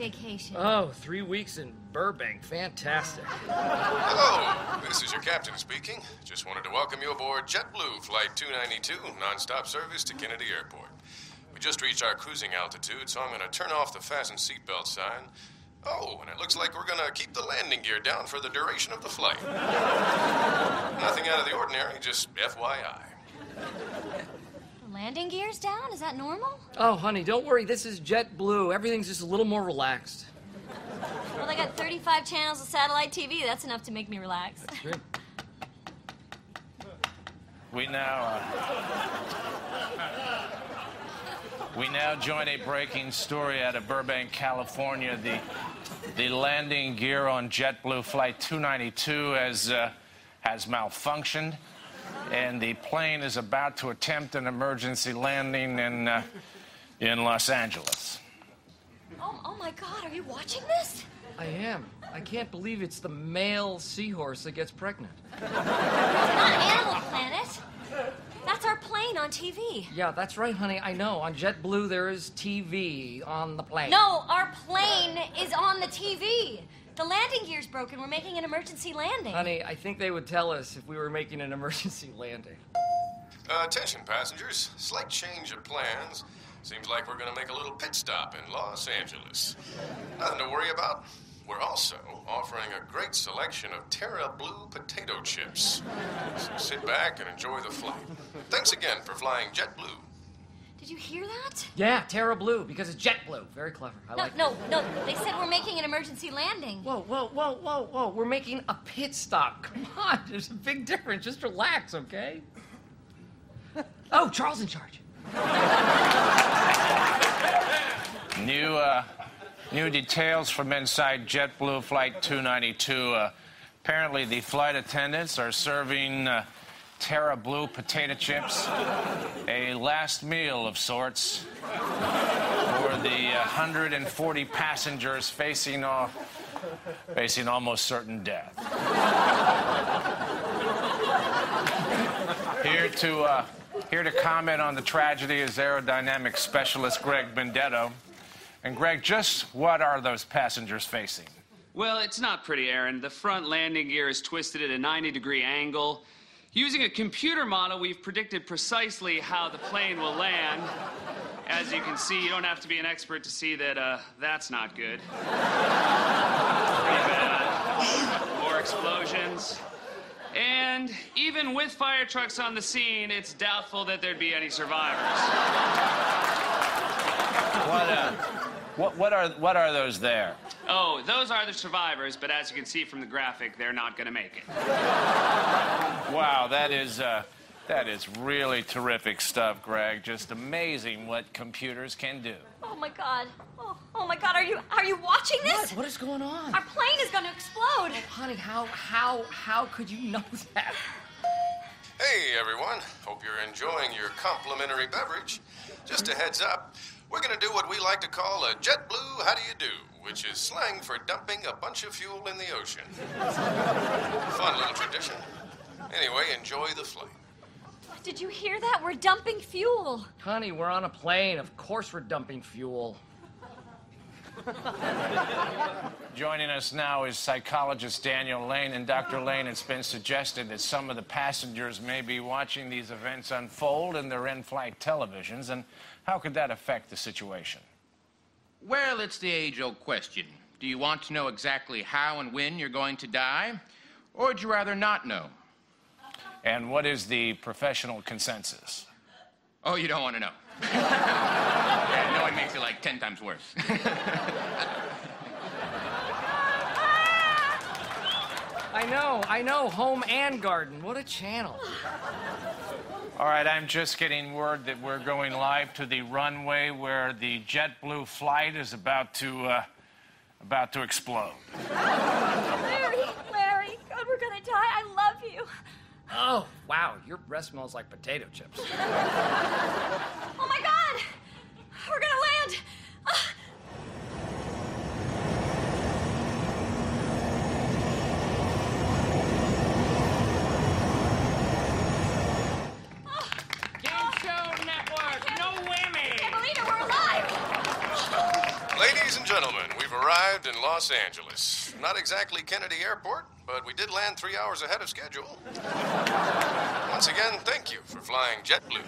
vacation? Oh, three weeks in Burbank. Fantastic. Hello, this is your captain speaking. Just wanted to welcome you aboard JetBlue Flight 292, nonstop service to Kennedy Airport. We just reached our cruising altitude, so I'm going to turn off the fasten seatbelt sign. Oh, and it looks like we're going to keep the landing gear down for the duration of the flight. Nothing out of the ordinary, just FYI. The landing gear's down? Is that normal? Oh, honey, don't worry. This is JetBlue. Everything's just a little more relaxed. Well, they got 35 channels of satellite TV. That's enough to make me relax. That's Great. We now. Uh, we now join a breaking story out of Burbank, California. The, the landing gear on JetBlue Flight 292 has, uh, has malfunctioned, and the plane is about to attempt an emergency landing in, uh, in Los Angeles. Oh, oh my God, are you watching this? I am. I can't believe it's the male seahorse that gets pregnant. It's not Animal Planet. That's our plane on TV. Yeah, that's right, honey. I know. On JetBlue, there is TV on the plane. No, our plane is on the TV. The landing gear's broken. We're making an emergency landing. Honey, I think they would tell us if we were making an emergency landing. Uh, attention, passengers. Slight change of plans. Seems like we're going to make a little pit stop in Los Angeles. Nothing to worry about. We're also offering a great selection of Terra Blue potato chips. So sit back and enjoy the flight. Thanks again for flying JetBlue. Did you hear that? Yeah, Terra Blue, because it's jet blue. Very clever. I No, like no, no. They said we're making an emergency landing. Whoa, whoa, whoa, whoa, whoa. We're making a pit stop. Come on, there's a big difference. Just relax, okay? Oh, Charles in charge. New, uh, new details from inside JetBlue Flight 292. Uh, apparently, the flight attendants are serving uh, Terra Blue potato chips, a last meal of sorts for the 140 passengers facing, uh, facing almost certain death. Here to, uh, here to comment on the tragedy is aerodynamic specialist Greg Bendetto. And Greg, just what are those passengers facing? Well, it's not pretty, Aaron. The front landing gear is twisted at a 90 degree angle. Using a computer model, we've predicted precisely how the plane will land. As you can see, you don't have to be an expert to see that uh, that's not good. Pretty bad. More explosions. And even with fire trucks on the scene, it's doubtful that there'd be any survivors. What, uh, what, what, are, what are those there? Oh, those are the survivors, but as you can see from the graphic, they're not going to make it. Wow, that is, uh, that is really terrific stuff, Greg. Just amazing what computers can do. Oh my God. Oh, oh my God. Are you are you watching this? What? What is going on? Our plane is going to explode. Honey, how, how, how could you know that? Hey, everyone. Hope you're enjoying your complimentary beverage. Just a heads up, we're going to do what we like to call a JetBlue How Do You Do, which is slang for dumping a bunch of fuel in the ocean. Fun little tradition. Anyway, enjoy the flight. Did you hear that? We're dumping fuel. Honey, we're on a plane. Of course we're dumping fuel. Joining us now is psychologist Daniel Lane. And Dr. Lane, it's been suggested that some of the passengers may be watching these events unfold in their in flight televisions. And how could that affect the situation? Well, it's the age old question. Do you want to know exactly how and when you're going to die? Or would you rather not know? And what is the professional consensus? Oh, you don't want to know. yeah, knowing makes it like 10 times worse. I know, I know. Home and garden. What a channel. All right, I'm just getting word that we're going live to the runway where the JetBlue flight is about to, uh, about to explode. Larry, Larry, God, we're gonna die. I love you. Oh, wow. Your breath smells like potato chips. Oh my God, we're gonna land. Ah. Game Show Network. No I whammy. can't believe it. We're alive. Ladies Ladies and gentlemen, we've arrived in Los Angeles. Not exactly Kennedy Airport, but we did land three hours ahead of schedule. Once again, thank you for flying JetBlue.